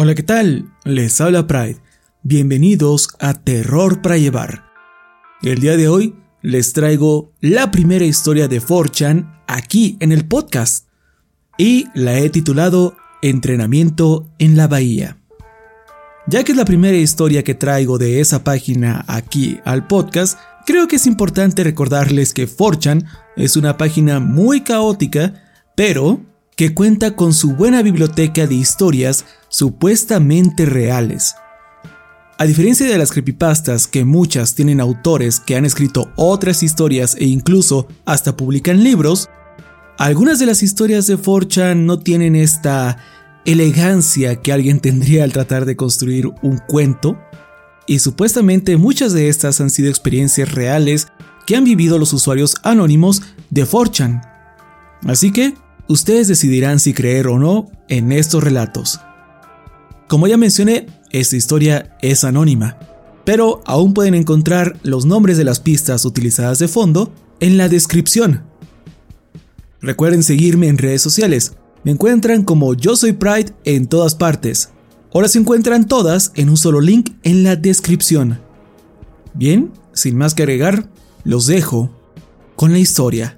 Hola, ¿qué tal? Les habla Pride. Bienvenidos a Terror para Llevar. El día de hoy les traigo la primera historia de Forchan aquí en el podcast y la he titulado Entrenamiento en la Bahía. Ya que es la primera historia que traigo de esa página aquí al podcast, creo que es importante recordarles que Forchan es una página muy caótica, pero que cuenta con su buena biblioteca de historias supuestamente reales. A diferencia de las creepypastas, que muchas tienen autores que han escrito otras historias e incluso hasta publican libros, algunas de las historias de Forchan no tienen esta elegancia que alguien tendría al tratar de construir un cuento, y supuestamente muchas de estas han sido experiencias reales que han vivido los usuarios anónimos de Forchan. Así que, Ustedes decidirán si creer o no en estos relatos. Como ya mencioné, esta historia es anónima, pero aún pueden encontrar los nombres de las pistas utilizadas de fondo en la descripción. Recuerden seguirme en redes sociales. Me encuentran como Yo Soy Pride en todas partes. Ahora se encuentran todas en un solo link en la descripción. Bien, sin más que agregar, los dejo con la historia.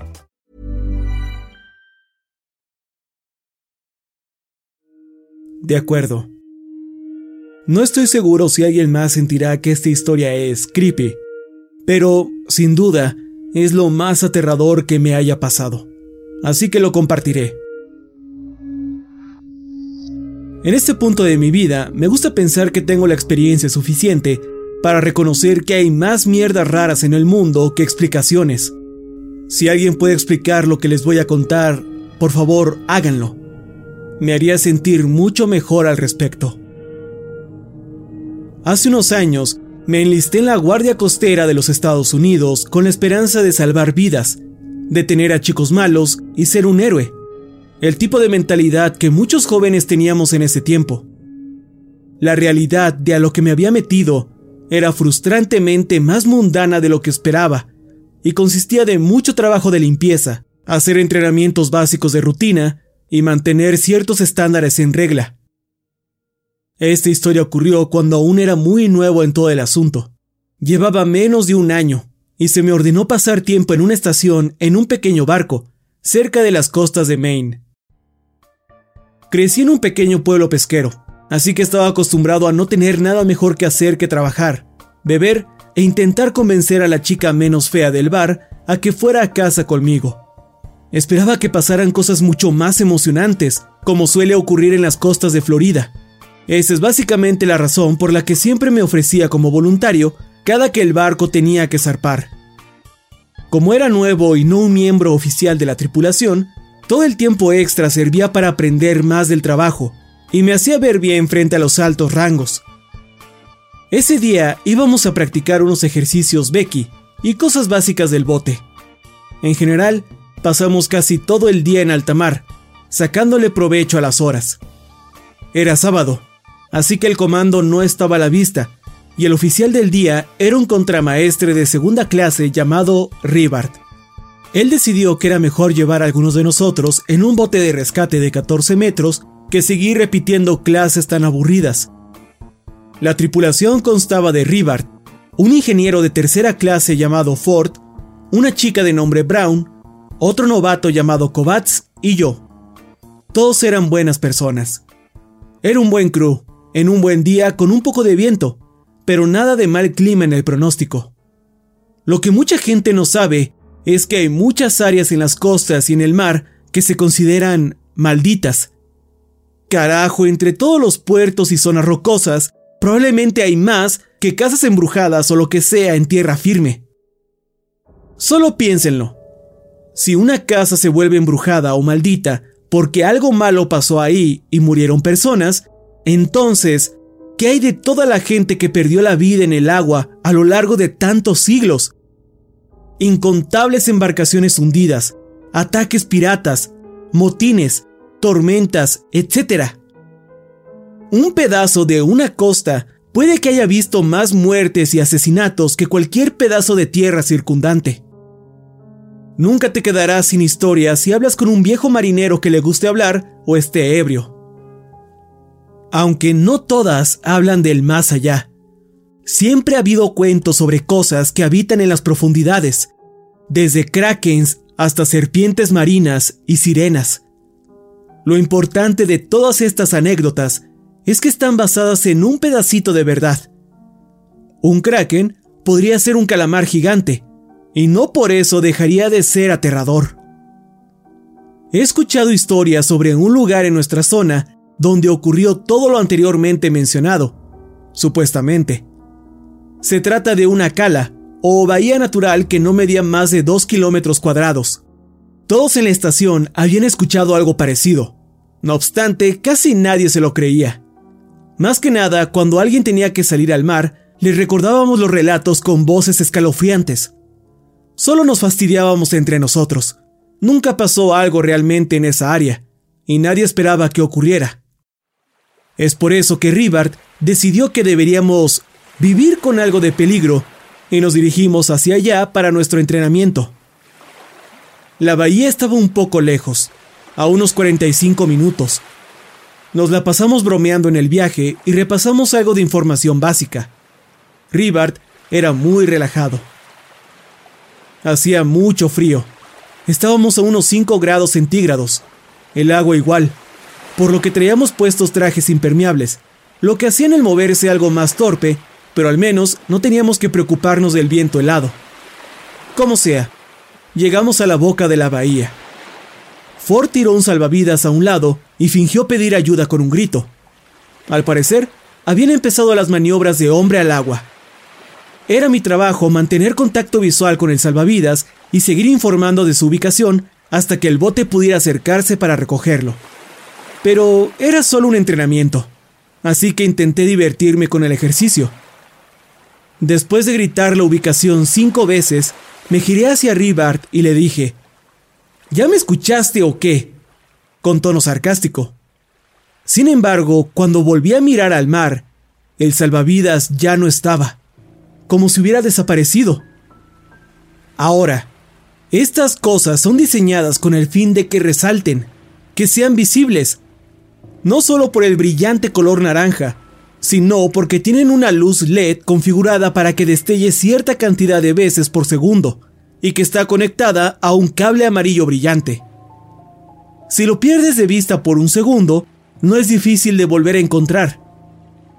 De acuerdo. No estoy seguro si alguien más sentirá que esta historia es creepy, pero sin duda es lo más aterrador que me haya pasado, así que lo compartiré. En este punto de mi vida me gusta pensar que tengo la experiencia suficiente para reconocer que hay más mierdas raras en el mundo que explicaciones. Si alguien puede explicar lo que les voy a contar, por favor háganlo me haría sentir mucho mejor al respecto. Hace unos años, me enlisté en la Guardia Costera de los Estados Unidos con la esperanza de salvar vidas, detener a chicos malos y ser un héroe. El tipo de mentalidad que muchos jóvenes teníamos en ese tiempo. La realidad de a lo que me había metido era frustrantemente más mundana de lo que esperaba y consistía de mucho trabajo de limpieza, hacer entrenamientos básicos de rutina y mantener ciertos estándares en regla. Esta historia ocurrió cuando aún era muy nuevo en todo el asunto. Llevaba menos de un año, y se me ordenó pasar tiempo en una estación en un pequeño barco, cerca de las costas de Maine. Crecí en un pequeño pueblo pesquero, así que estaba acostumbrado a no tener nada mejor que hacer que trabajar, beber e intentar convencer a la chica menos fea del bar a que fuera a casa conmigo. Esperaba que pasaran cosas mucho más emocionantes, como suele ocurrir en las costas de Florida. Esa es básicamente la razón por la que siempre me ofrecía como voluntario cada que el barco tenía que zarpar. Como era nuevo y no un miembro oficial de la tripulación, todo el tiempo extra servía para aprender más del trabajo y me hacía ver bien frente a los altos rangos. Ese día íbamos a practicar unos ejercicios Becky y cosas básicas del bote. En general, pasamos casi todo el día en alta mar, sacándole provecho a las horas. Era sábado, así que el comando no estaba a la vista, y el oficial del día era un contramaestre de segunda clase llamado Ribart. Él decidió que era mejor llevar a algunos de nosotros en un bote de rescate de 14 metros que seguir repitiendo clases tan aburridas. La tripulación constaba de Ribart, un ingeniero de tercera clase llamado Ford, una chica de nombre Brown, otro novato llamado Kovacs y yo. Todos eran buenas personas. Era un buen crew, en un buen día con un poco de viento, pero nada de mal clima en el pronóstico. Lo que mucha gente no sabe es que hay muchas áreas en las costas y en el mar que se consideran malditas. Carajo, entre todos los puertos y zonas rocosas, probablemente hay más que casas embrujadas o lo que sea en tierra firme. Solo piénsenlo. Si una casa se vuelve embrujada o maldita porque algo malo pasó ahí y murieron personas, entonces, ¿qué hay de toda la gente que perdió la vida en el agua a lo largo de tantos siglos? Incontables embarcaciones hundidas, ataques piratas, motines, tormentas, etc. Un pedazo de una costa puede que haya visto más muertes y asesinatos que cualquier pedazo de tierra circundante. Nunca te quedarás sin historias si hablas con un viejo marinero que le guste hablar o esté ebrio. Aunque no todas hablan del más allá, siempre ha habido cuentos sobre cosas que habitan en las profundidades, desde krakens hasta serpientes marinas y sirenas. Lo importante de todas estas anécdotas es que están basadas en un pedacito de verdad. Un kraken podría ser un calamar gigante, y no por eso dejaría de ser aterrador. He escuchado historias sobre un lugar en nuestra zona donde ocurrió todo lo anteriormente mencionado, supuestamente. Se trata de una cala o bahía natural que no medía más de 2 kilómetros cuadrados. Todos en la estación habían escuchado algo parecido. No obstante, casi nadie se lo creía. Más que nada, cuando alguien tenía que salir al mar, les recordábamos los relatos con voces escalofriantes. Solo nos fastidiábamos entre nosotros. Nunca pasó algo realmente en esa área, y nadie esperaba que ocurriera. Es por eso que Ribard decidió que deberíamos vivir con algo de peligro y nos dirigimos hacia allá para nuestro entrenamiento. La bahía estaba un poco lejos, a unos 45 minutos. Nos la pasamos bromeando en el viaje y repasamos algo de información básica. Ribard era muy relajado. Hacía mucho frío. Estábamos a unos 5 grados centígrados. El agua igual, por lo que traíamos puestos trajes impermeables, lo que hacía en el moverse algo más torpe, pero al menos no teníamos que preocuparnos del viento helado. Como sea, llegamos a la boca de la bahía. Ford tiró un salvavidas a un lado y fingió pedir ayuda con un grito. Al parecer, habían empezado las maniobras de hombre al agua. Era mi trabajo mantener contacto visual con el salvavidas y seguir informando de su ubicación hasta que el bote pudiera acercarse para recogerlo. Pero era solo un entrenamiento, así que intenté divertirme con el ejercicio. Después de gritar la ubicación cinco veces, me giré hacia Ribard y le dije, ¿Ya me escuchaste o qué? con tono sarcástico. Sin embargo, cuando volví a mirar al mar, el salvavidas ya no estaba como si hubiera desaparecido. Ahora, estas cosas son diseñadas con el fin de que resalten, que sean visibles, no solo por el brillante color naranja, sino porque tienen una luz LED configurada para que destelle cierta cantidad de veces por segundo y que está conectada a un cable amarillo brillante. Si lo pierdes de vista por un segundo, no es difícil de volver a encontrar.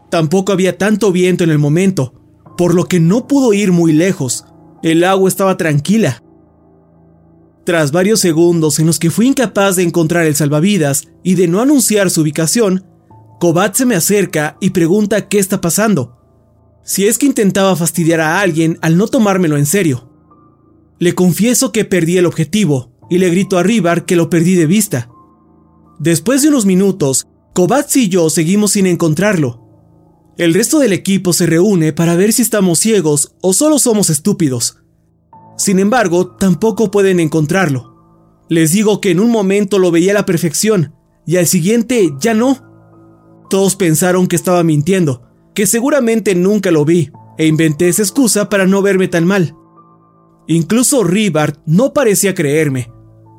Tampoco había tanto viento en el momento, por lo que no pudo ir muy lejos. El agua estaba tranquila. Tras varios segundos en los que fui incapaz de encontrar el salvavidas y de no anunciar su ubicación, Kobat se me acerca y pregunta qué está pasando. Si es que intentaba fastidiar a alguien al no tomármelo en serio. Le confieso que perdí el objetivo y le grito a Rivar que lo perdí de vista. Después de unos minutos, Kobatz y yo seguimos sin encontrarlo, el resto del equipo se reúne para ver si estamos ciegos o solo somos estúpidos. Sin embargo, tampoco pueden encontrarlo. Les digo que en un momento lo veía a la perfección y al siguiente ya no. Todos pensaron que estaba mintiendo, que seguramente nunca lo vi, e inventé esa excusa para no verme tan mal. Incluso Ribard no parecía creerme,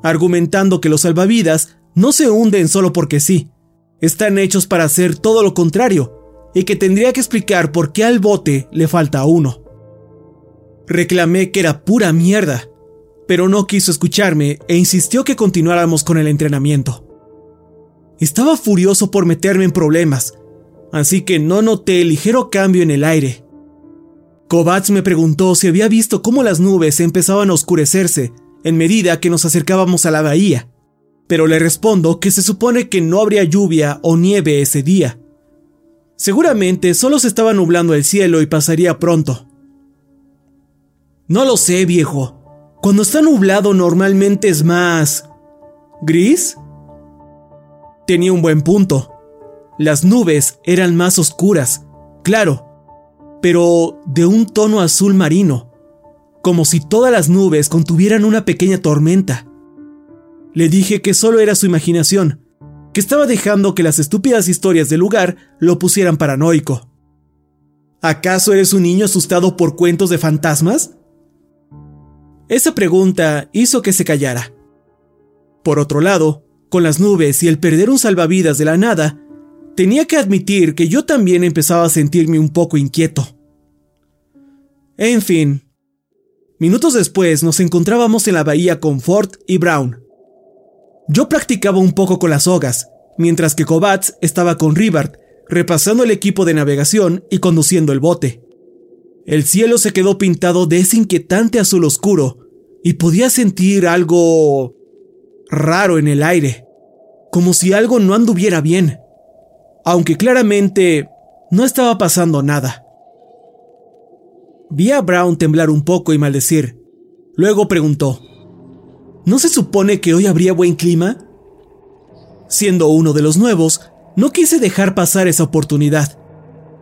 argumentando que los salvavidas no se hunden solo porque sí, están hechos para hacer todo lo contrario, y que tendría que explicar por qué al bote le falta uno. Reclamé que era pura mierda, pero no quiso escucharme e insistió que continuáramos con el entrenamiento. Estaba furioso por meterme en problemas, así que no noté el ligero cambio en el aire. Kovacs me preguntó si había visto cómo las nubes empezaban a oscurecerse en medida que nos acercábamos a la bahía, pero le respondo que se supone que no habría lluvia o nieve ese día, Seguramente solo se estaba nublando el cielo y pasaría pronto. No lo sé, viejo. Cuando está nublado normalmente es más... ¿Gris? Tenía un buen punto. Las nubes eran más oscuras, claro, pero de un tono azul marino, como si todas las nubes contuvieran una pequeña tormenta. Le dije que solo era su imaginación, que estaba dejando que las estúpidas historias del lugar lo pusieran paranoico. ¿Acaso eres un niño asustado por cuentos de fantasmas? Esa pregunta hizo que se callara. Por otro lado, con las nubes y el perder un salvavidas de la nada, tenía que admitir que yo también empezaba a sentirme un poco inquieto. En fin, minutos después nos encontrábamos en la bahía con Ford y Brown. Yo practicaba un poco con las sogas, mientras que Kovacs estaba con Ribard, repasando el equipo de navegación y conduciendo el bote. El cielo se quedó pintado de ese inquietante azul oscuro, y podía sentir algo raro en el aire, como si algo no anduviera bien, aunque claramente no estaba pasando nada. Vi a Brown temblar un poco y maldecir. Luego preguntó, ¿No se supone que hoy habría buen clima? Siendo uno de los nuevos, no quise dejar pasar esa oportunidad.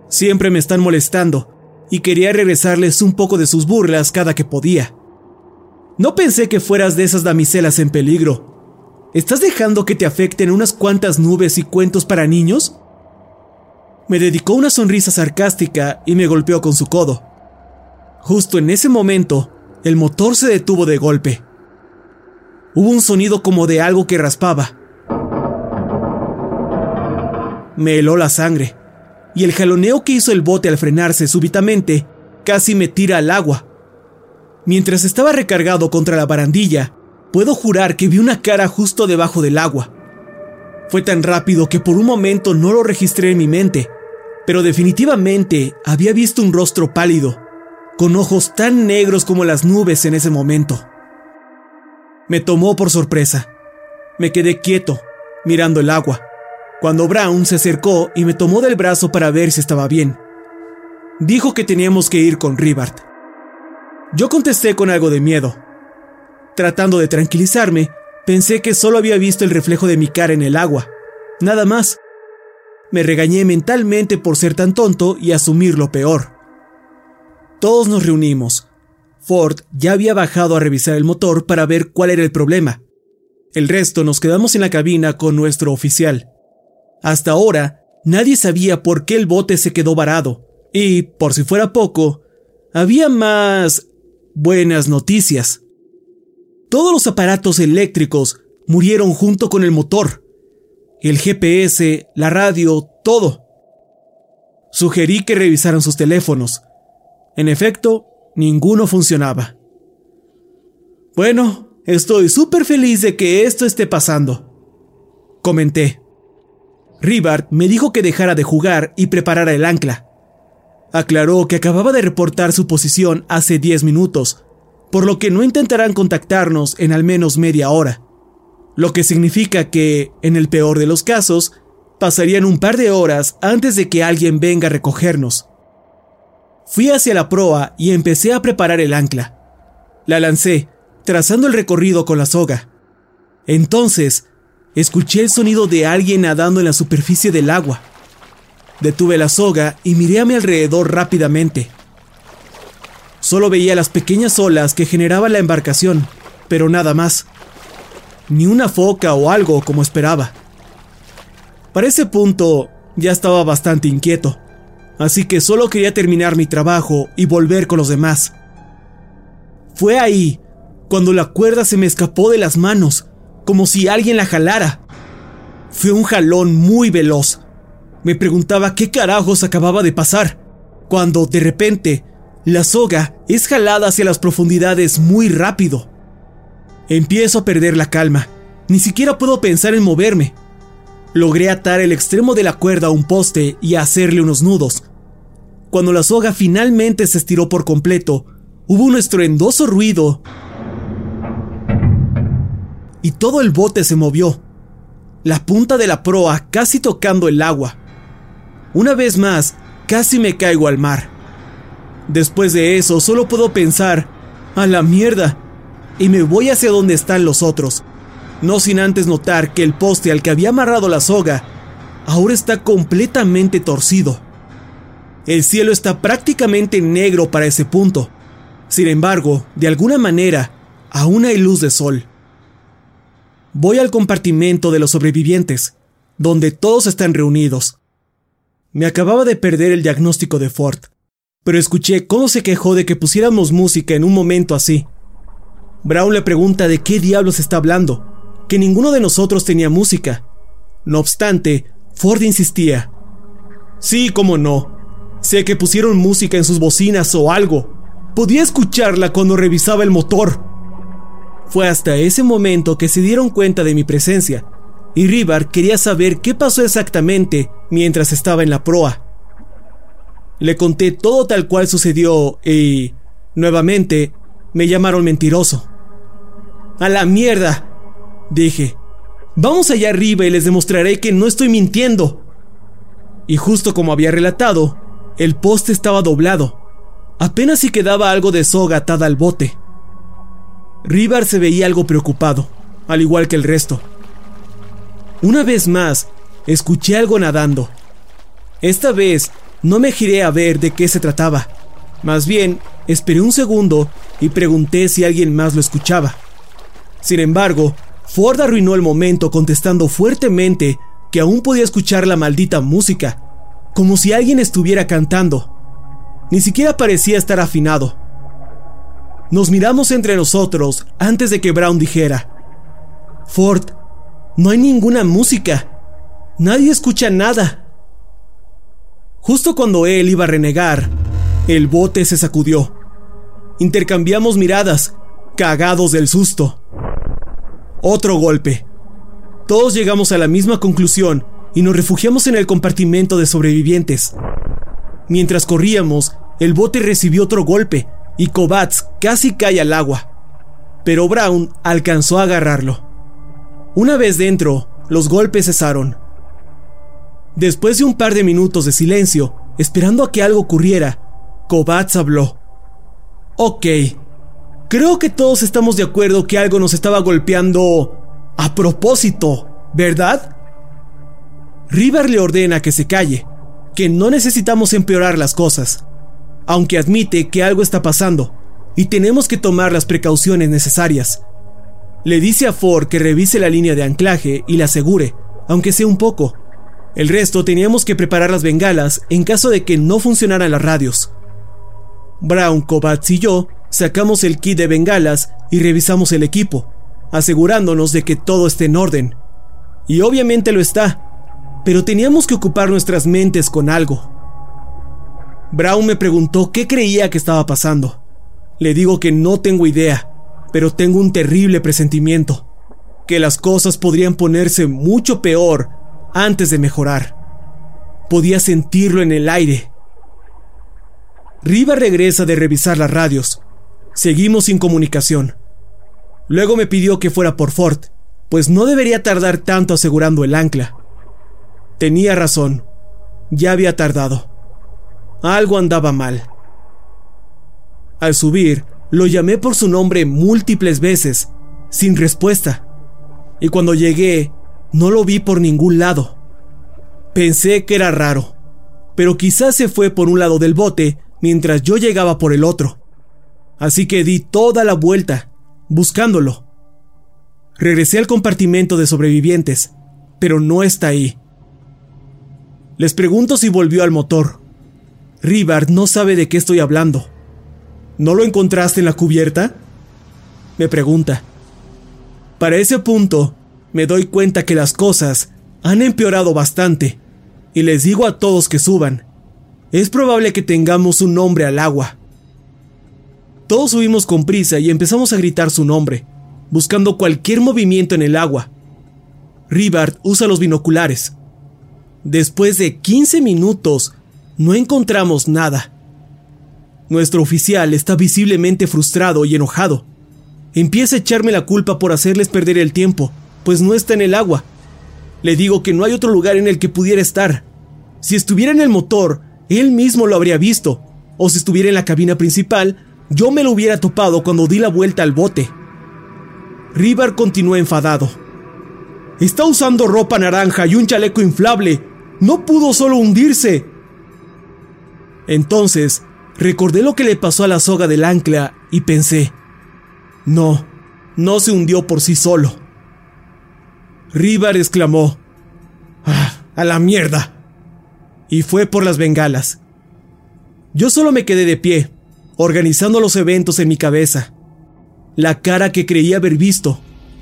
Siempre me están molestando, y quería regresarles un poco de sus burlas cada que podía. No pensé que fueras de esas damiselas en peligro. ¿Estás dejando que te afecten unas cuantas nubes y cuentos para niños? Me dedicó una sonrisa sarcástica y me golpeó con su codo. Justo en ese momento, el motor se detuvo de golpe. Hubo un sonido como de algo que raspaba. Me heló la sangre, y el jaloneo que hizo el bote al frenarse súbitamente casi me tira al agua. Mientras estaba recargado contra la barandilla, puedo jurar que vi una cara justo debajo del agua. Fue tan rápido que por un momento no lo registré en mi mente, pero definitivamente había visto un rostro pálido, con ojos tan negros como las nubes en ese momento. Me tomó por sorpresa. Me quedé quieto, mirando el agua, cuando Brown se acercó y me tomó del brazo para ver si estaba bien. Dijo que teníamos que ir con Ribart. Yo contesté con algo de miedo. Tratando de tranquilizarme, pensé que solo había visto el reflejo de mi cara en el agua. Nada más. Me regañé mentalmente por ser tan tonto y asumir lo peor. Todos nos reunimos. Ford ya había bajado a revisar el motor para ver cuál era el problema. El resto nos quedamos en la cabina con nuestro oficial. Hasta ahora, nadie sabía por qué el bote se quedó varado, y, por si fuera poco, había más buenas noticias. Todos los aparatos eléctricos murieron junto con el motor. El GPS, la radio, todo. Sugerí que revisaran sus teléfonos. En efecto, ninguno funcionaba. Bueno, estoy súper feliz de que esto esté pasando. Comenté. Ribard me dijo que dejara de jugar y preparara el ancla. Aclaró que acababa de reportar su posición hace 10 minutos, por lo que no intentarán contactarnos en al menos media hora, lo que significa que, en el peor de los casos, pasarían un par de horas antes de que alguien venga a recogernos. Fui hacia la proa y empecé a preparar el ancla. La lancé, trazando el recorrido con la soga. Entonces, escuché el sonido de alguien nadando en la superficie del agua. Detuve la soga y miré a mi alrededor rápidamente. Solo veía las pequeñas olas que generaba la embarcación, pero nada más. Ni una foca o algo como esperaba. Para ese punto ya estaba bastante inquieto, así que solo quería terminar mi trabajo y volver con los demás. Fue ahí cuando la cuerda se me escapó de las manos, como si alguien la jalara. Fue un jalón muy veloz, me preguntaba qué carajos acababa de pasar, cuando de repente la soga es jalada hacia las profundidades muy rápido. Empiezo a perder la calma, ni siquiera puedo pensar en moverme. Logré atar el extremo de la cuerda a un poste y hacerle unos nudos. Cuando la soga finalmente se estiró por completo, hubo un estruendoso ruido y todo el bote se movió, la punta de la proa casi tocando el agua. Una vez más, casi me caigo al mar. Después de eso, solo puedo pensar, a la mierda, y me voy hacia donde están los otros, no sin antes notar que el poste al que había amarrado la soga ahora está completamente torcido. El cielo está prácticamente negro para ese punto. Sin embargo, de alguna manera, aún hay luz de sol. Voy al compartimento de los sobrevivientes, donde todos están reunidos. Me acababa de perder el diagnóstico de Ford, pero escuché cómo se quejó de que pusiéramos música en un momento así. Brown le pregunta de qué diablos está hablando, que ninguno de nosotros tenía música. No obstante, Ford insistía. Sí, cómo no. Sé que pusieron música en sus bocinas o algo. Podía escucharla cuando revisaba el motor. Fue hasta ese momento que se dieron cuenta de mi presencia, y Rivar quería saber qué pasó exactamente mientras estaba en la proa. Le conté todo tal cual sucedió y, nuevamente, me llamaron mentiroso. A la mierda, dije. Vamos allá arriba y les demostraré que no estoy mintiendo. Y justo como había relatado, el poste estaba doblado. Apenas si quedaba algo de soga atada al bote. Rivar se veía algo preocupado, al igual que el resto. Una vez más, escuché algo nadando. Esta vez no me giré a ver de qué se trataba. Más bien, esperé un segundo y pregunté si alguien más lo escuchaba. Sin embargo, Ford arruinó el momento contestando fuertemente que aún podía escuchar la maldita música, como si alguien estuviera cantando. Ni siquiera parecía estar afinado. Nos miramos entre nosotros antes de que Brown dijera, Ford, no hay ninguna música. Nadie escucha nada. Justo cuando él iba a renegar, el bote se sacudió. Intercambiamos miradas, cagados del susto. Otro golpe. Todos llegamos a la misma conclusión y nos refugiamos en el compartimento de sobrevivientes. Mientras corríamos, el bote recibió otro golpe y Kovacs casi cae al agua. Pero Brown alcanzó a agarrarlo. Una vez dentro, los golpes cesaron. Después de un par de minutos de silencio, esperando a que algo ocurriera, Kovacs habló. Ok, creo que todos estamos de acuerdo que algo nos estaba golpeando a propósito, ¿verdad? River le ordena que se calle, que no necesitamos empeorar las cosas, aunque admite que algo está pasando y tenemos que tomar las precauciones necesarias. Le dice a Ford que revise la línea de anclaje y la asegure, aunque sea un poco. El resto teníamos que preparar las bengalas en caso de que no funcionaran las radios. Brown, Kovacs y yo sacamos el kit de bengalas y revisamos el equipo, asegurándonos de que todo esté en orden. Y obviamente lo está, pero teníamos que ocupar nuestras mentes con algo. Brown me preguntó qué creía que estaba pasando. Le digo que no tengo idea, pero tengo un terrible presentimiento, que las cosas podrían ponerse mucho peor antes de mejorar. Podía sentirlo en el aire. Riva regresa de revisar las radios. Seguimos sin comunicación. Luego me pidió que fuera por Ford, pues no debería tardar tanto asegurando el ancla. Tenía razón. Ya había tardado. Algo andaba mal. Al subir, lo llamé por su nombre múltiples veces, sin respuesta. Y cuando llegué, no lo vi por ningún lado. Pensé que era raro, pero quizás se fue por un lado del bote mientras yo llegaba por el otro. Así que di toda la vuelta, buscándolo. Regresé al compartimento de sobrevivientes, pero no está ahí. Les pregunto si volvió al motor. Rivard no sabe de qué estoy hablando. ¿No lo encontraste en la cubierta? Me pregunta. Para ese punto, me doy cuenta que las cosas han empeorado bastante, y les digo a todos que suban. Es probable que tengamos un nombre al agua. Todos subimos con prisa y empezamos a gritar su nombre, buscando cualquier movimiento en el agua. Ribard usa los binoculares. Después de 15 minutos, no encontramos nada. Nuestro oficial está visiblemente frustrado y enojado. Empieza a echarme la culpa por hacerles perder el tiempo, pues no está en el agua. Le digo que no hay otro lugar en el que pudiera estar. Si estuviera en el motor, él mismo lo habría visto, o si estuviera en la cabina principal, yo me lo hubiera topado cuando di la vuelta al bote. Rivar continuó enfadado. Está usando ropa naranja y un chaleco inflable. No pudo solo hundirse. Entonces, recordé lo que le pasó a la soga del ancla y pensé, no, no se hundió por sí solo. Rivar exclamó, ¡Ah, a la mierda! Y fue por las bengalas. Yo solo me quedé de pie, organizando los eventos en mi cabeza. La cara que creía haber visto,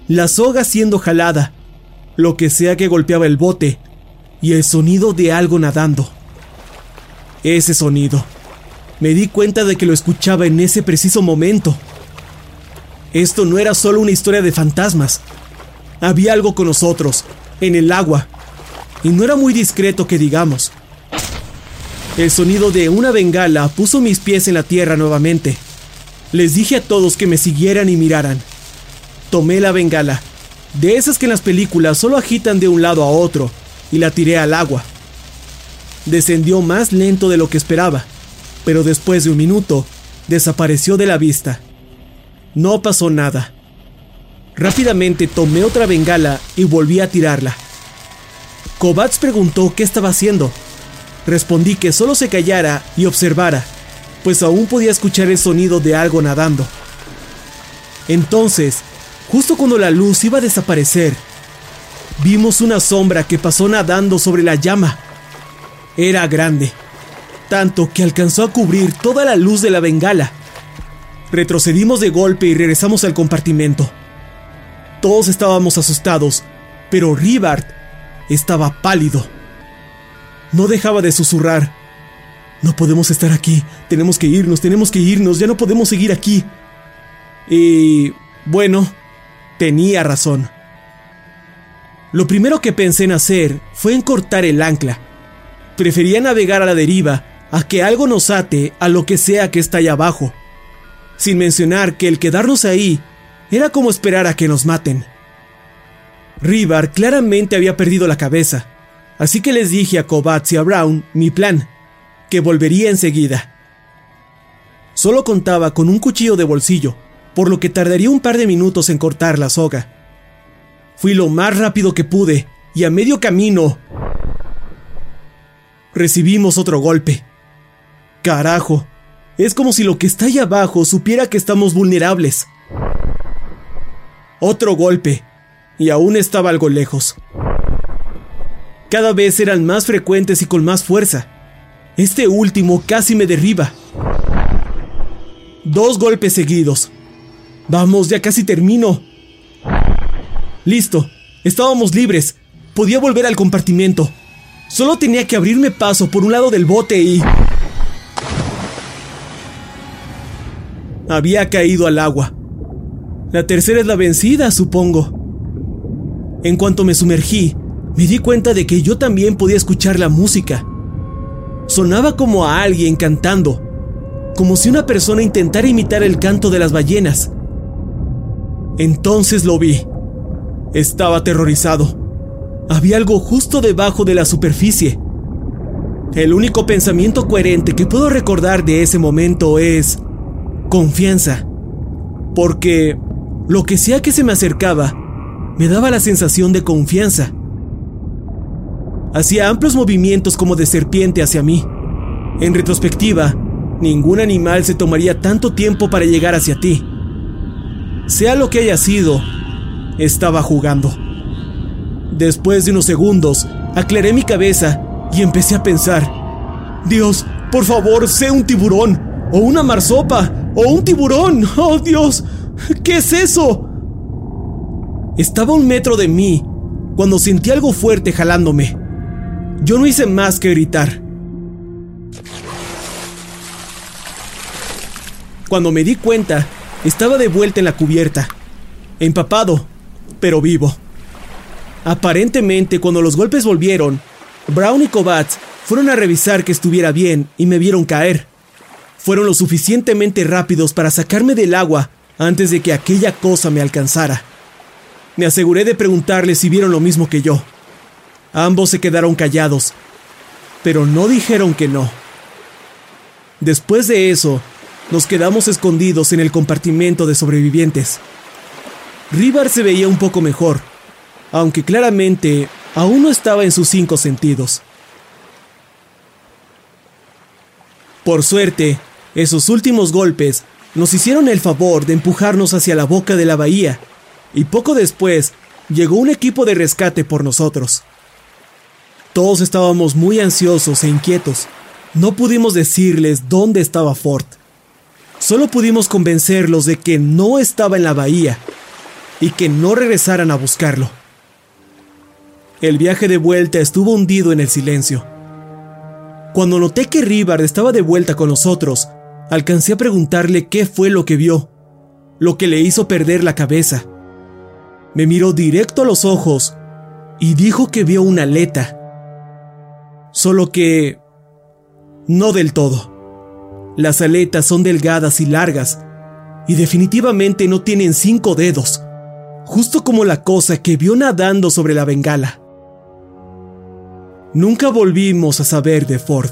la soga siendo jalada, lo que sea que golpeaba el bote y el sonido de algo nadando. Ese sonido. Me di cuenta de que lo escuchaba en ese preciso momento. Esto no era solo una historia de fantasmas. Había algo con nosotros, en el agua. Y no era muy discreto que digamos. El sonido de una bengala puso mis pies en la tierra nuevamente. Les dije a todos que me siguieran y miraran. Tomé la bengala, de esas que en las películas solo agitan de un lado a otro, y la tiré al agua. Descendió más lento de lo que esperaba, pero después de un minuto, desapareció de la vista. No pasó nada. Rápidamente tomé otra bengala y volví a tirarla. Kovacs preguntó qué estaba haciendo. Respondí que solo se callara y observara pues aún podía escuchar el sonido de algo nadando. Entonces, justo cuando la luz iba a desaparecer, vimos una sombra que pasó nadando sobre la llama. Era grande, tanto que alcanzó a cubrir toda la luz de la bengala. Retrocedimos de golpe y regresamos al compartimento. Todos estábamos asustados, pero Ribard estaba pálido. No dejaba de susurrar no podemos estar aquí. Tenemos que irnos, tenemos que irnos. Ya no podemos seguir aquí. Y... bueno, tenía razón. Lo primero que pensé en hacer fue en cortar el ancla. Prefería navegar a la deriva a que algo nos ate a lo que sea que está allá abajo. Sin mencionar que el quedarnos ahí era como esperar a que nos maten. Rivar claramente había perdido la cabeza, así que les dije a Kovacs y a Brown mi plan que volvería enseguida. Solo contaba con un cuchillo de bolsillo, por lo que tardaría un par de minutos en cortar la soga. Fui lo más rápido que pude y a medio camino recibimos otro golpe. Carajo, es como si lo que está ahí abajo supiera que estamos vulnerables. Otro golpe, y aún estaba algo lejos. Cada vez eran más frecuentes y con más fuerza. Este último casi me derriba. Dos golpes seguidos. Vamos, ya casi termino. Listo, estábamos libres. Podía volver al compartimento. Solo tenía que abrirme paso por un lado del bote y... Había caído al agua. La tercera es la vencida, supongo. En cuanto me sumergí, me di cuenta de que yo también podía escuchar la música. Sonaba como a alguien cantando, como si una persona intentara imitar el canto de las ballenas. Entonces lo vi. Estaba aterrorizado. Había algo justo debajo de la superficie. El único pensamiento coherente que puedo recordar de ese momento es confianza. Porque lo que sea que se me acercaba, me daba la sensación de confianza. Hacía amplios movimientos como de serpiente hacia mí. En retrospectiva, ningún animal se tomaría tanto tiempo para llegar hacia ti. Sea lo que haya sido, estaba jugando. Después de unos segundos, aclaré mi cabeza y empecé a pensar, Dios, por favor, sé un tiburón, o una marsopa, o un tiburón. Oh Dios, ¿qué es eso? Estaba a un metro de mí cuando sentí algo fuerte jalándome. Yo no hice más que gritar. Cuando me di cuenta, estaba de vuelta en la cubierta, empapado, pero vivo. Aparentemente, cuando los golpes volvieron, Brown y Kovacs fueron a revisar que estuviera bien y me vieron caer. Fueron lo suficientemente rápidos para sacarme del agua antes de que aquella cosa me alcanzara. Me aseguré de preguntarles si vieron lo mismo que yo. Ambos se quedaron callados, pero no dijeron que no. Después de eso, nos quedamos escondidos en el compartimento de sobrevivientes. Rivar se veía un poco mejor, aunque claramente aún no estaba en sus cinco sentidos. Por suerte, esos últimos golpes nos hicieron el favor de empujarnos hacia la boca de la bahía, y poco después llegó un equipo de rescate por nosotros. Todos estábamos muy ansiosos e inquietos. No pudimos decirles dónde estaba Ford. Solo pudimos convencerlos de que no estaba en la bahía y que no regresaran a buscarlo. El viaje de vuelta estuvo hundido en el silencio. Cuando noté que Rivard estaba de vuelta con nosotros, alcancé a preguntarle qué fue lo que vio, lo que le hizo perder la cabeza. Me miró directo a los ojos y dijo que vio una aleta. Solo que... no del todo. Las aletas son delgadas y largas, y definitivamente no tienen cinco dedos, justo como la cosa que vio nadando sobre la bengala. Nunca volvimos a saber de Ford.